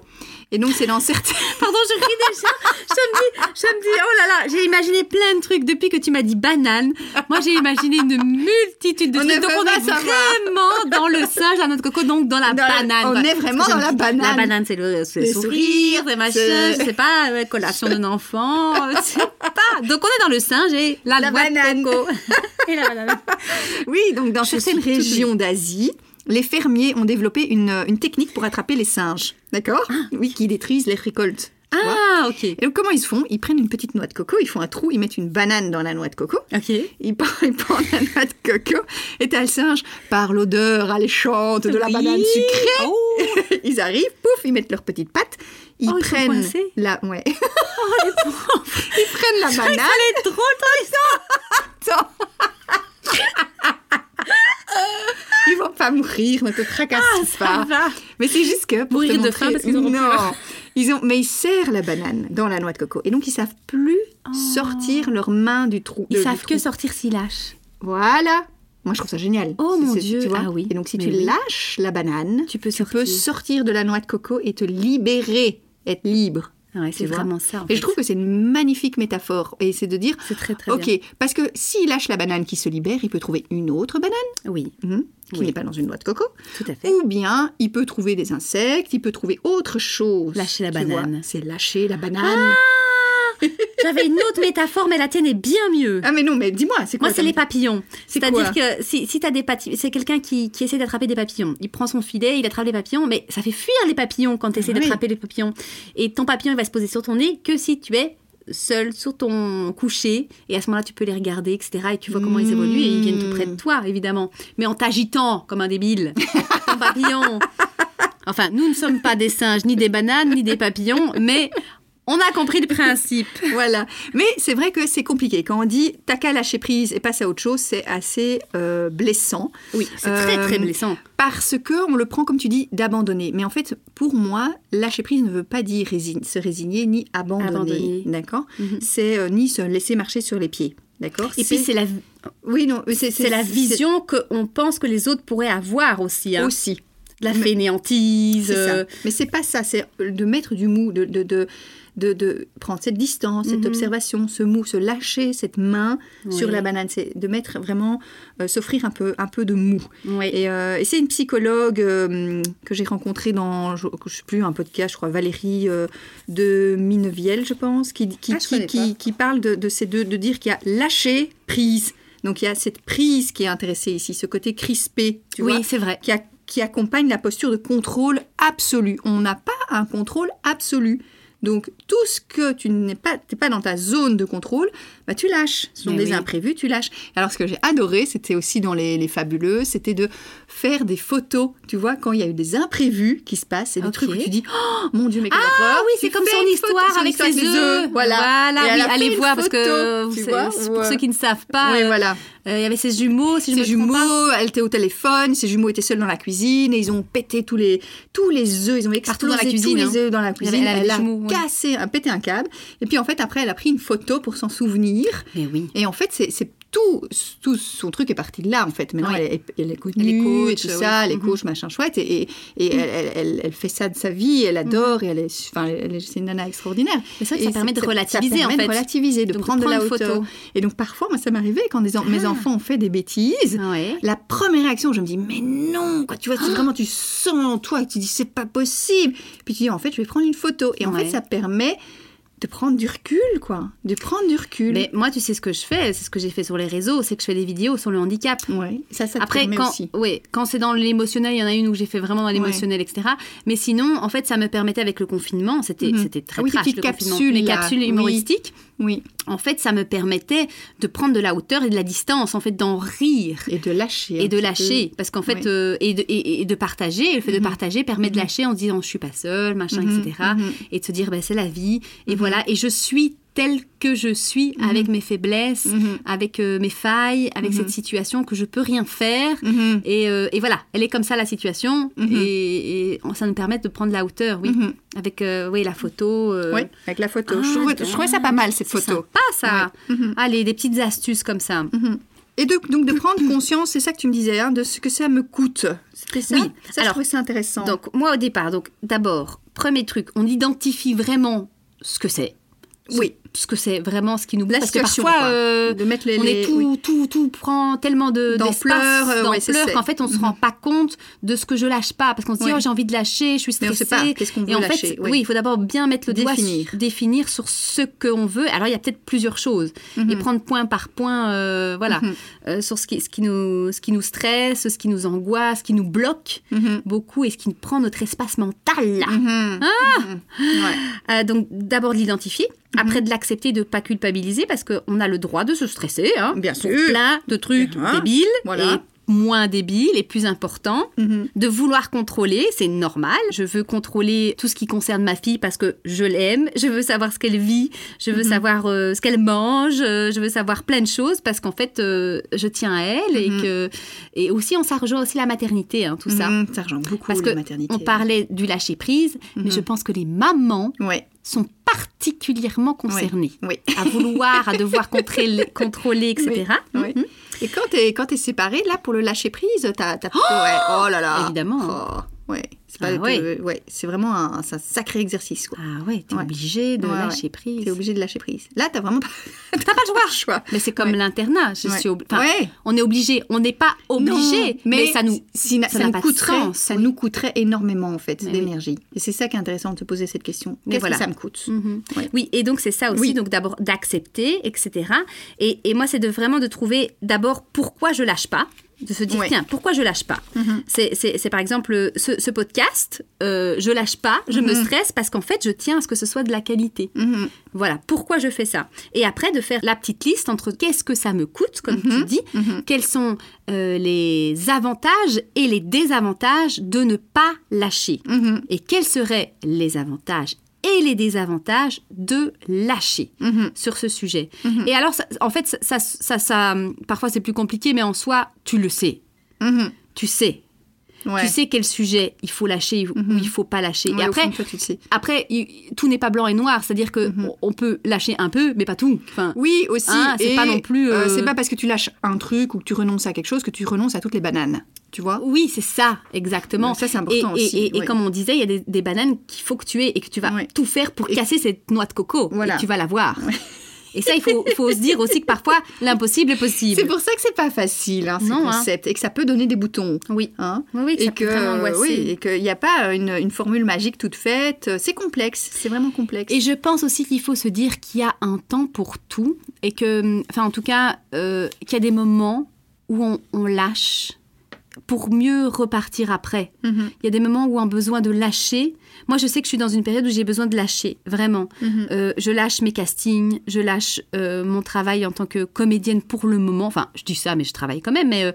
Et donc, c'est dans certains. [laughs] Pardon, je ris déjà. Je me dis, je me dis, oh là là, j'ai imaginé plein de trucs depuis que tu m'as dit banane. Moi, j'ai imaginé une multitude de On trucs. Donc, on est savoir. vraiment dans le singe, noix de coco, donc dans la Dans la- banane. on est vraiment dans la banane. La banane, c'est le, sourire, c'est machin, je sais pas, ouais, collation d'un enfant, c'est pas. Donc, on est dans le singe et la, La banane. de coco. [laughs] Et la banane. Oui, donc dans certaines régions d'Asie, les fermiers ont développé une, une technique pour attraper les singes. D'accord Oui, qui détruisent les récoltes. Ah, ok. Et donc, comment ils se font? Ils prennent une petite noix de coco, ils font un trou, ils mettent une banane dans la noix de coco, Ok. ils [laughs] prennent, ils prennent la noix de coco, et t'as le singe, par l'odeur alléchante de la Oui. banane sucrée, Oh. [laughs] ils arrivent, pouf, ils mettent leurs petites pattes, ils Oh, ils prennent. Oh, la, ouais, [laughs] ils prennent la banane. Elle est trop Attends. [laughs] Ils vont pas mourir, ne te tracasse Ça pas. va. Mais c'est juste que pour Mourir te de montrer- faim parce qu'ils auront non, ils ont, mais ils serrent la banane dans la noix de coco et donc ils savent plus sortir leurs mains du trou. Oh. Ils de- savent que trou. sortir s'ils lâchent. Voilà. Moi, je trouve ça génial. Oh, mon Dieu. tu vois Ah oui. Et donc, si Mais tu oui. lâches la banane, Tu peux tu peux sortir. de la noix de coco et te libérer, être libre. Ouais, Tu c'est vraiment ça. Et je trouve que c'est une magnifique métaphore. Et c'est de dire, c'est très très ok, bien. parce que s'il lâche la banane qui se libère, il peut trouver une autre banane Oui, mhm, qui Oui. n'est pas dans une noix de coco. tout à fait. Ou bien, il peut trouver des insectes, il peut trouver autre chose. Lâcher la banane. C'est lâcher la banane. [laughs] J'avais une autre métaphore, mais la tienne est bien mieux. Ah, mais non, mais dis-moi, c'est quoi Moi, c'est les papillons. C'est C'est-à-dire que si, si tu as des papillons, c'est quelqu'un qui, qui essaie d'attraper des papillons. Il prend son filet, il attrape les papillons, mais ça fait fuir les papillons quand tu essaies Ah oui. d'attraper les papillons. Et ton papillon, il va se poser sur ton nez que si tu es seul sur ton coucher. Et à ce moment-là, tu peux les regarder, etc. Et tu vois comment ils évoluent et ils viennent tout près de toi, évidemment. Mais en t'agitant comme un débile. [laughs] ton papillon. Enfin, nous ne sommes pas des singes, ni des bananes, ni des papillons, mais on a compris le principe. [laughs] Voilà. Mais c'est vrai que c'est compliqué. Quand on dit t'as qu'à lâcher prise et passer à autre chose, c'est assez euh, blessant. Oui, c'est très très Euh, blessant. Parce que on le prend, comme tu dis, d'abandonner. Mais en fait, pour moi, lâcher prise ne veut pas dire se résigner ni abandonner. Abandonner. D'accord Mhm. C'est euh, ni se laisser marcher sur les pieds. D'accord Et puis c'est la, Oui, non, c'est la vision qu'on pense que les autres pourraient avoir aussi. hein. Aussi. la fainéantise. Mais c'est pas ça, c'est de mettre du mou, de, de, de, de, de prendre cette distance, cette Mhm. observation, ce mou, se lâcher cette main sur la banane, c'est de mettre vraiment, euh, s'offrir un peu, un peu de mou. oui. Et, euh, et c'est une psychologue euh, que j'ai rencontrée dans, je, je sais plus, un podcast, je crois, Valérie de Minevielle, je pense, qui, qui, Ah, je qui, qui, parle de, de ces deux, de dire qu'il y a lâcher, prise. Donc il y a cette prise qui est intéressée ici, ce côté crispé, tu oui, vois, c'est vrai. qui, a- qui accompagne la posture de contrôle absolu. On n'a pas un contrôle absolu. Donc tout ce que tu n'es pas, t'es pas dans ta zone de contrôle, bah tu lâches. Ce sont Mais des oui. imprévus, tu lâches. Alors ce que j'ai adoré, c'était aussi dans les, les fabuleux, c'était de faire des photos. Tu vois, quand il y a eu des imprévus qui se passent, et des Ok. trucs où tu dis, oh mon Dieu, mais quelle Ah horreur oui, c'est comme son photo, histoire avec histoire ses œufs. Voilà. Et oui, allez voir parce que photo, tu c'est- vois, pour ouais. ceux qui ne savent pas, oui, euh, voilà. Euh, il y avait ses jumeaux, si je Ses me trompe pas. jumeaux, elle était au téléphone, ses jumeaux étaient seuls dans la cuisine et ils ont pété tous les, tous les œufs, ils ont Partout dans la explosé cuisine, tous hein. les œufs dans la cuisine. elle avait Elle, a jumeaux, ouais. cassé, pété un câble. Et puis en fait, après, elle a pris une photo pour s'en souvenir. Mais oui. Et en fait, c'est tout, tout son truc est parti de là, en fait. Maintenant, Oui. elle, est, elle est connue, Elle est coach, tout oui. ça, elle est coach, machin chouette. Et, et, et elle, elle, elle- elle fait ça de sa vie, elle adore, et elle est, enfin, elle est- c'est une nana extraordinaire. Mais ça, Et ça permet de relativiser, ça permet en fait. de relativiser, de Donc, de prendre de la hauteur. photo. Et donc, parfois, moi, ça m'arrivait quand des en- mes Ah. enfants ont fait des bêtises. Ouais. La première réaction, je me dis, mais non, quoi, tu vois, c'est vraiment, tu sens en toi, et tu dis, c'est pas possible. Puis tu dis, en fait, je vais prendre une photo. Et en Ouais. fait, ça permet de prendre du recul, quoi. De prendre du recul. Mais moi, tu sais ce que je fais, c'est ce que j'ai fait sur les réseaux, c'est que je fais des vidéos sur le handicap. Ouais, ça, ça te Après, permet quand, aussi. ouais, quand c'est dans l'émotionnel, il y en a une où j'ai fait vraiment dans l'émotionnel, etc. Mais sinon, en fait, ça me permettait avec le confinement, c'était Mhm. c'était très oui, tes trash, petites le confinement. capsules, humoristiques. Oui, En fait, ça me permettait de prendre de la hauteur et de la distance, en fait, d'en rire. et de lâcher. Et de lâcher, parce qu'en fait, euh, et, de, et, et de partager, le fait de Mhm. partager permet de Mhm. lâcher en se disant je suis pas seule, machin, Mhm, etc. Et de se dire ben, c'est la vie, et voilà, et je suis telle que je suis, Mhm. avec mes faiblesses, Mhm. avec euh, mes failles, avec Mhm. cette situation que je peux rien faire. Et, euh, et voilà, elle est comme ça la situation, et, et ça nous permet de prendre la hauteur, oui, avec euh, oui, la photo. Ouais, avec la photo. Ah, je, trouvais, je trouvais ça pas mal, cette photo. sympa ça. Ouais. Allez, des petites astuces comme ça. Et de, donc de prendre [coughs] conscience, c'est ça que tu me disais, hein, de ce que ça me coûte. C'était ça Oui. Ça, je Alors, trouvais ça intéressant. Donc moi au départ, donc d'abord, premier truc, on identifie vraiment ce que c'est. Oui, Ce que c'est vraiment ce qui nous La parce que parfois euh, de mettre les... on est tout, oui. tout, tout prend tellement de D'ampleur, euh, ouais, qu'en fait on se Mhm. rend pas compte de ce que je lâche pas parce qu'on se dit oh j'ai envie de lâcher, je suis Mais on stressée. sait pas qu'est-ce qu'on veut Et en lâcher. fait, oui. oui, il faut d'abord bien mettre le Définir. doigt définir sur ce qu'on veut. Alors il y a peut-être plusieurs choses Mhm. et prendre point par point, euh, voilà, Mhm. euh, sur ce qui, ce qui nous, ce qui nous stresse, ce qui nous angoisse, ce qui nous bloque beaucoup et ce qui prend notre espace mental. là. Ah. Ouais. Donc d'abord de l'identifier, après de l'accepter, de pas culpabiliser parce qu'on a le droit de se stresser. Hein, Bien sûr. Plein de trucs Bien. débiles Voilà. et moins débiles et plus importants. Mhm. De vouloir contrôler, c'est normal. Je veux contrôler tout ce qui concerne ma fille parce que je l'aime. Je veux savoir ce qu'elle vit. Je veux Mhm. savoir euh, ce qu'elle mange. euh, je veux savoir plein de choses parce qu'en fait, euh, je tiens à elle et Mhm. que et aussi on ça rejoint aussi la maternité, hein, tout ça. Mhm. Ça rejoint beaucoup Parce que la maternité. on parlait du lâcher prise, mais Mhm. je pense que les mamans Ouais, sont particulièrement concernées oui. à vouloir, à devoir [laughs] contrôler, contrôler etc. Oui. Mhm. Et quand t'es quand t'es séparée, là, pour le lâcher prise, t'as... t'as- ouais. Oh là là Évidemment. Oh, ouais. C'est pas Ah ouais. ouais, c'est vraiment un, sacré exercice, quoi. Ah ouais, t'es Ouais. obligé de Ouais, lâcher prise. T'es obligé de lâcher prise. Là, t'as vraiment pas, [laughs] T'as pas le choix. choix. Mais c'est comme l'internat. Je suis obli- enfin, Ouais. On est obligé. On n'est pas obligé, mais, ça nous. si- ça nous coûterait, sens, ça oui. nous coûterait énormément en fait oui. d'énergie. Et c'est ça qui est intéressant de te poser cette question. Mais Qu'est-ce voilà. que ça me coûte? Mhm. Oui, et donc c'est ça aussi, Oui. donc d'abord d'accepter, etc. Et, et moi, c'est de vraiment de trouver d'abord pourquoi je lâche pas, de se dire Ouais. tiens, pourquoi je lâche pas Mhm. C'est- par exemple ce, ce podcast, euh, je lâche pas, je me Mhm. stresse parce qu'en fait, je tiens à ce que ce soit de la qualité. Mhm. Voilà, pourquoi je fais ça. Et après, de faire la petite liste entre qu'est-ce que ça me coûte, comme tu dis, quels sont euh, les avantages et les désavantages de ne pas lâcher. Et quels seraient les avantages et les désavantages de lâcher Mhm. sur ce sujet. Mhm. Et alors, ça- en fait, ça, ça, ça- ça- parfois c'est plus compliqué, mais en soi, tu le sais. Mhm. Tu sais. Ouais. Tu sais quel sujet il faut lâcher ou Mhm. il faut pas lâcher. Ouais, et après, fond tu sais. après, tout n'est pas blanc et noir. C'est-à-dire que Mhm. on- on peut lâcher un peu, mais pas tout. Enfin, Oui, aussi. Hein, c'est pas non plus, euh, euh, c'est pas parce que tu lâches un truc ou que tu renonces à quelque chose que tu renonces à toutes les bananes. Tu vois? Oui, c'est ça, exactement. Ça, c'est important et- aussi. et- et ouais. comme on disait, il y a des, des bananes qu'il faut que tu aies et que tu vas tout faire pour casser cette noix de coco. Voilà. Et tu vas l'avoir. [laughs] Et ça, il faut, faut se dire aussi que parfois, l'impossible est possible. C'est pour ça que c'est pas facile, hein, Non, hein. concepts, et que ça peut donner des boutons. Oui. Hein Oui, oui, que et ça peut que angoisser. oui, et qu'il n'y a pas une, une formule magique toute faite. C'est complexe, c'est vraiment complexe. Et je pense aussi qu'il faut se dire qu'il y a un temps pour tout et que, enfin en tout cas, euh, qu'il y a des moments où on, on lâche pour mieux repartir après. Mhm, Il y a des moments où on a besoin de lâcher. Moi, je sais que je suis dans une période où j'ai besoin de lâcher, vraiment. mhm. Euh, je lâche mes castings, je lâche euh, mon travail en tant que comédienne pour le moment. Enfin, je dis ça, mais je travaille quand même, mais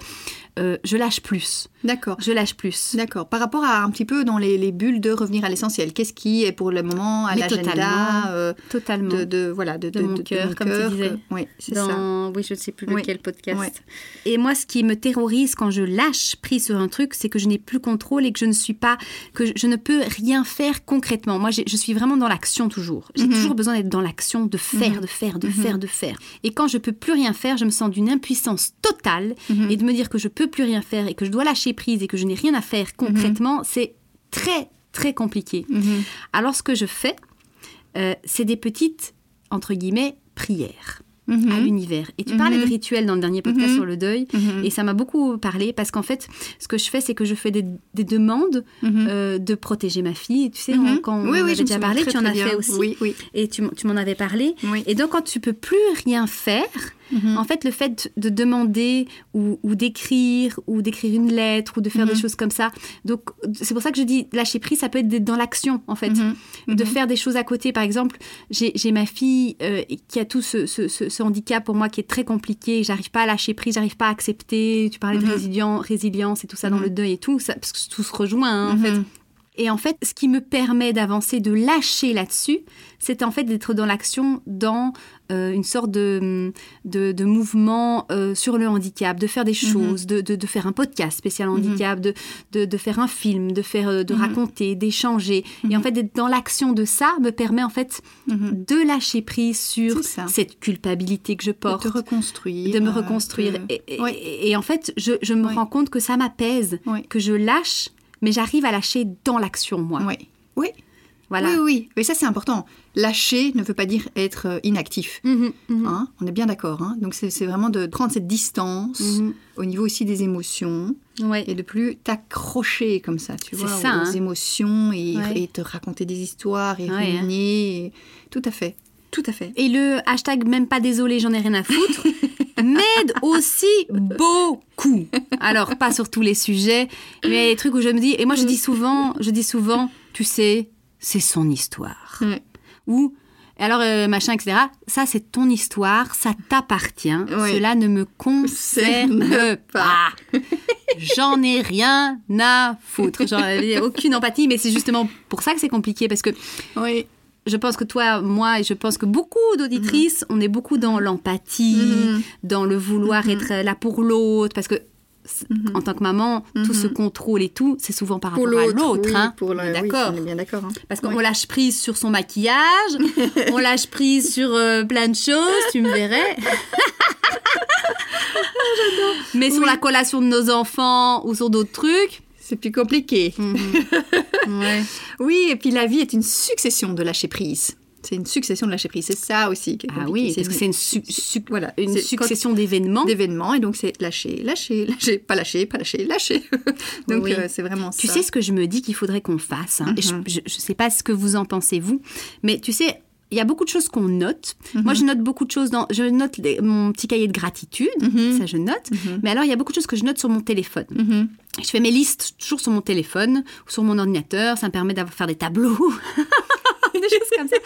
euh, euh, je lâche plus. D'accord. Je lâche plus. D'accord. Par rapport à un petit peu dans les, les bulles de revenir à l'essentiel, qu'est-ce qui est pour le moment à l'agenda totalement. euh, Totalement. de, de voilà de, De mon cœur, comme tu disais. que- Oui, c'est dans... ça. Oui, je ne sais plus Oui. lequel podcast. Et moi, ce qui me terrorise quand je lâche prise sur un truc, c'est que je n'ai plus contrôle et que je ne suis pas, que je ne peux rien faire concrètement. Moi, je suis vraiment dans l'action toujours. J'ai Mhm. toujours besoin d'être dans l'action, de faire, Mhm. de faire, de Mhm. faire, de faire. Et quand je peux plus rien faire, je me sens d'une impuissance totale et de me dire que je peux plus rien faire et que je dois lâcher prise et que je n'ai rien à faire concrètement, c'est très très compliqué. Mhm. Alors ce que je fais, euh, c'est des petites entre guillemets prières Mhm. à l'univers. Et tu Mhm. parlais de rituels dans le dernier podcast Mhm. sur le deuil. Mhm. Et ça m'a beaucoup parlé parce qu'en fait, ce que je fais, c'est que je fais des, des demandes Mhm. euh, de protéger ma fille. Tu sais, Mhm. on- quand oui, on oui, avait déjà parlé, très, tu en as fait aussi. Oui, oui. Et tu, m'en avais parlé. Et donc, quand tu peux plus rien faire, Mhm. en fait, le fait de demander ou, ou d'écrire ou d'écrire une lettre ou de faire Mhm. des choses comme ça. Donc, c'est pour ça que je dis lâcher prise, ça peut être dans l'action, en fait Mhm. de Mhm. faire des choses à côté. Par exemple, j'ai j'ai ma fille euh, qui a tout ce, ce- ce- ce handicap pour moi qui est très compliqué. J'arrive pas à lâcher prise, j'arrive pas à accepter. Tu parlais Mhm. de résilien- résilience et tout ça dans Mhm. le deuil et tout, ça, parce que tout se rejoint hein, en Mhm. fait. Et en fait, ce qui me permet d'avancer, de lâcher là-dessus, c'est en fait d'être dans l'action, dans euh, une sorte de, de, de mouvement euh, sur le handicap, de faire des choses, de, de, de faire un podcast spécial Mhm. handicap, de, de, de faire un film, de, faire, euh, de Mhm. raconter, d'échanger. Et en Mhm. fait, d'être dans l'action de ça me permet en fait Mhm. de lâcher prise sur cette culpabilité que je De porte. te reconstruire. de me reconstruire. de- Et, et- Ouais. et en fait, je, je me rends compte que ça m'apaise, que je lâche, mais j'arrive à lâcher dans l'action, moi. Ouais. Oui. Voilà. oui, oui. Mais ça, c'est important. Lâcher ne veut pas dire être euh, inactif. Mhm, mhm, Hein on est bien d'accord. hein. Donc, c'est vraiment de prendre cette distance mhm. au niveau aussi des émotions Ouais. et de plus t'accrocher comme ça, tu C'est vois, ça, aux hein. émotions et, Ouais. et te raconter des histoires et Ouais, et- Tout à fait. Tout à fait. Et le hashtag même pas désolé, j'en ai rien à foutre, [laughs] m'aide aussi beaucoup. Alors, pas sur tous les sujets, mais des trucs où je me dis, et moi je dis souvent, je dis souvent, tu sais, c'est son histoire. Ouais. Ou, alors, euh, machin, etc. Ça, c'est ton histoire, ça t'appartient. Ouais. Cela ne me concerne Concerne pas. [laughs] J'en ai rien à foutre. J'en ai aucune empathie, mais c'est justement pour ça que c'est compliqué, parce que Oui. Je pense que toi, moi, et je pense que beaucoup d'auditrices, on est beaucoup dans l'empathie, Mhm. dans le vouloir Mhm. être là pour l'autre, parce que Mhm. en tant que maman, tout Mhm. ce contrôle et tout, c'est souvent par Pour rapport à l'autre. oui, hein. est oui, D'accord. on est bien d'accord. hein. Parce qu'on Oui. lâche prise sur son maquillage, [laughs] on lâche prise sur euh, plein de choses, tu me verrais. [laughs] Mais sur la collation de nos enfants ou sur d'autres trucs. C'est plus compliqué. [laughs] Ouais. [laughs] Oui, et puis la vie est une succession de lâcher prise. C'est une succession de lâcher prise. C'est ça aussi. qui est Ah oui, c'est une, su- su- voilà, une succession d'événements. d'événements et donc c'est lâcher, lâcher, [laughs] lâcher, pas lâcher, pas lâcher, lâcher. [laughs] donc Oui. euh, c'est vraiment Tu ça. sais ce que je me dis qu'il faudrait qu'on fasse hein, Je ne sais pas ce que vous en pensez, vous, mais tu sais, il y a beaucoup de choses qu'on note. Mhm. Moi, je note beaucoup de choses dans... Je note les- mon petit cahier de gratitude, Mhm. ça je note. Mhm. Mais alors, il y a beaucoup de choses que je note sur mon téléphone. Je fais mes listes toujours sur mon téléphone ou sur mon ordinateur. Ça me permet d'avoir faire des tableaux. [laughs] des choses comme ça.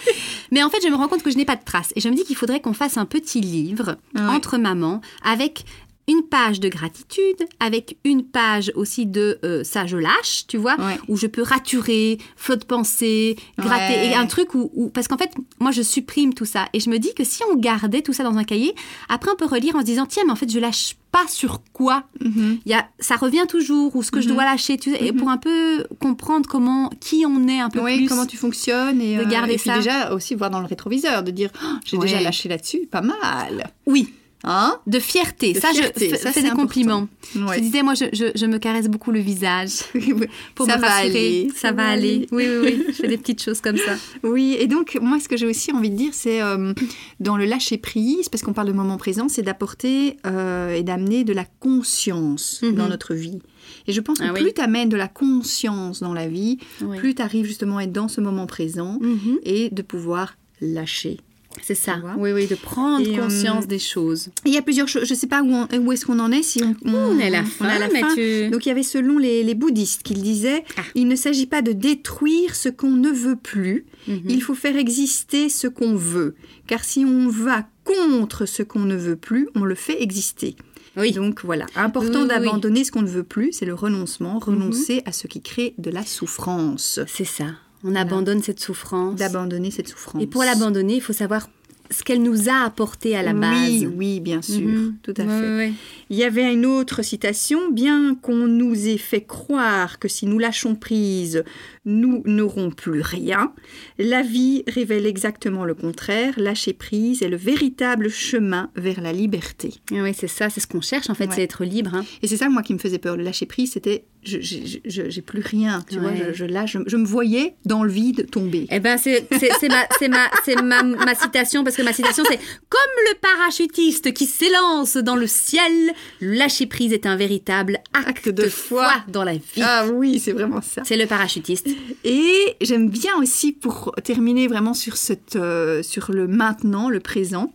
Mais en fait, je me rends compte que je n'ai pas de traces. Et je me dis qu'il faudrait qu'on fasse un petit livre Ouais. entre mamans avec une page de gratitude avec une page aussi de euh, ça je lâche, tu vois, Ouais. où je peux raturer, flot de pensée, gratter, Ouais. et un truc où, où- parce qu'en fait, moi je supprime tout ça et je me dis que si on gardait tout ça dans un cahier, après on peut relire en se disant tiens mais en fait je lâche pas sur quoi, Mhm. il y a, ça revient toujours ou ce que je Mhm. dois lâcher, tu sais, et pour un peu comprendre comment qui on est un peu Oui, plus. comment tu fonctionnes et, de euh, garder et puis ça. déjà aussi voir dans le rétroviseur, de dire Oh, j'ai Ouais. déjà lâché là-dessus, pas mal. Oui, Hein de fierté. De ça, fierté, je fais c'est des compliments. Je Ouais. disais, moi, je, je- je me caresse beaucoup le visage. [laughs] Pour ça me va rassurer. aller. Ça, va aller. Oui, oui, oui. Je fais des [laughs] petites choses comme ça. Oui, et donc moi ce que j'ai aussi envie de dire, c'est euh, dans le lâcher prise, parce qu'on parle de moment présent, c'est d'apporter euh, et d'amener de la conscience Mhm. dans notre vie. Et je pense que Ah oui. plus tu amènes de la conscience dans la vie, Oui. plus tu arrives justement à être dans ce moment présent Mhm. et de pouvoir lâcher. C'est ça. Oui, oui, de prendre Et, euh, conscience des choses. Il y a plusieurs choses, je ne sais pas où, on- où est-ce qu'on en est, si on, On est à la fin, à la fin. tu- Donc il y avait selon les, les bouddhistes qu'ils disaient, Ah. il ne s'agit pas de détruire ce qu'on ne veut plus, Mhm. il faut faire exister ce qu'on veut. Car si on va contre ce qu'on ne veut plus, on le fait exister. Oui. Donc voilà, important Oui, oui, oui. d'abandonner ce qu'on ne veut plus, c'est le renoncement, renoncer à ce qui crée de la souffrance. C'est ça. On abandonne cette souffrance. D'abandonner cette souffrance. Et pour l'abandonner, il faut savoir ce qu'elle nous a apporté à la base. Oui, oui, bien sûr, Mhm. tout à fait. Il y avait une autre citation, bien qu'on nous ait fait croire que si nous lâchons prise, nous n'aurons plus rien, la vie révèle exactement le contraire. Lâcher prise est le véritable chemin vers la liberté. Oui, c'est ça, c'est ce qu'on cherche en fait, Ouais. c'est être libre. hein. Et c'est ça, moi, qui me faisait peur. Le lâcher prise, c'était je j'ai plus rien, tu vois, je, je lâche, je, je me voyais dans le vide tomber. Eh ben, c'est ma, c'est ma, c'est ma, ma citation, parce que ma citation, c'est Comme le parachutiste qui s'élance dans le ciel, le lâcher prise est un véritable acte, Acte de de foi. foi dans la vie. Ah oui, c'est vraiment ça. C'est le parachutiste. Et j'aime bien aussi, pour terminer vraiment sur, cette, euh, sur le maintenant, le présent,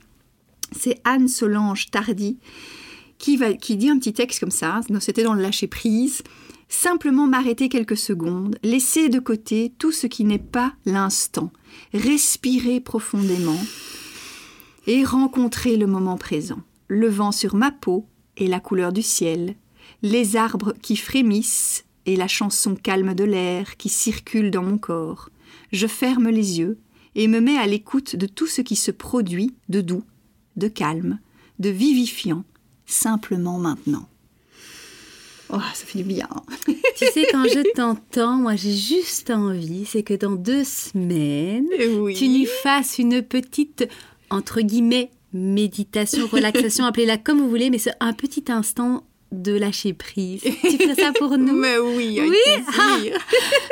c'est Anne Solange Tardy qui, va, qui dit un petit texte comme ça, c'était dans le lâcher prise. Simplement m'arrêter quelques secondes, laisser de côté tout ce qui n'est pas l'instant, respirer profondément et rencontrer le moment présent, le vent sur ma peau et la couleur du ciel, les arbres qui frémissent et la chanson calme de l'air qui circule dans mon corps. Je ferme les yeux et me mets à l'écoute de tout ce qui se produit de doux, de calme, de vivifiant, simplement maintenant. Oh, ça fait du bien. [laughs] tu sais, quand je t'entends, moi j'ai juste envie, c'est que dans deux semaines, Oui. tu nous fasses une petite, entre guillemets, méditation, [laughs] relaxation, appelez-la comme vous voulez, mais c'est un petit instant de lâcher prise. Tu ferais ça pour nous? [laughs] Mais oui, Oui, plaisir.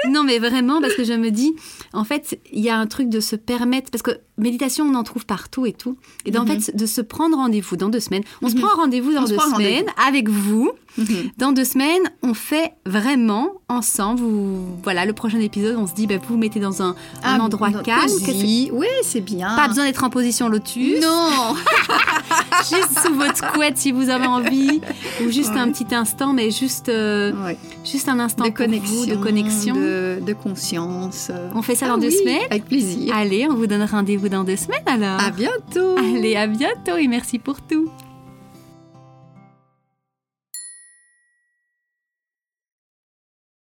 Non, mais vraiment, parce que je me dis, en fait, il y a un truc de se permettre, parce que méditation, on en trouve partout et tout, et d'en Mhm. fait, de se prendre rendez-vous dans deux semaines. On se prend rendez-vous dans On deux semaines avec vous. Mhm. Dans deux semaines, on fait vraiment ensemble. vous- voilà, le prochain épisode, on se dit, bah, vous vous mettez dans un, un Ah, endroit calme. Oui, c'est bien. Pas besoin d'être en position lotus. Non. [laughs] Juste sous votre couette si vous avez envie. Ou juste Ouais. un petit instant, mais juste, euh, Ouais. juste un instant de pour connexion, vous, de connexion. de, de conscience. On fait ça Ah dans deux semaines Avec plaisir. Allez, on vous donne rendez-vous dans deux semaines alors. À bientôt. Allez, à bientôt et merci pour tout.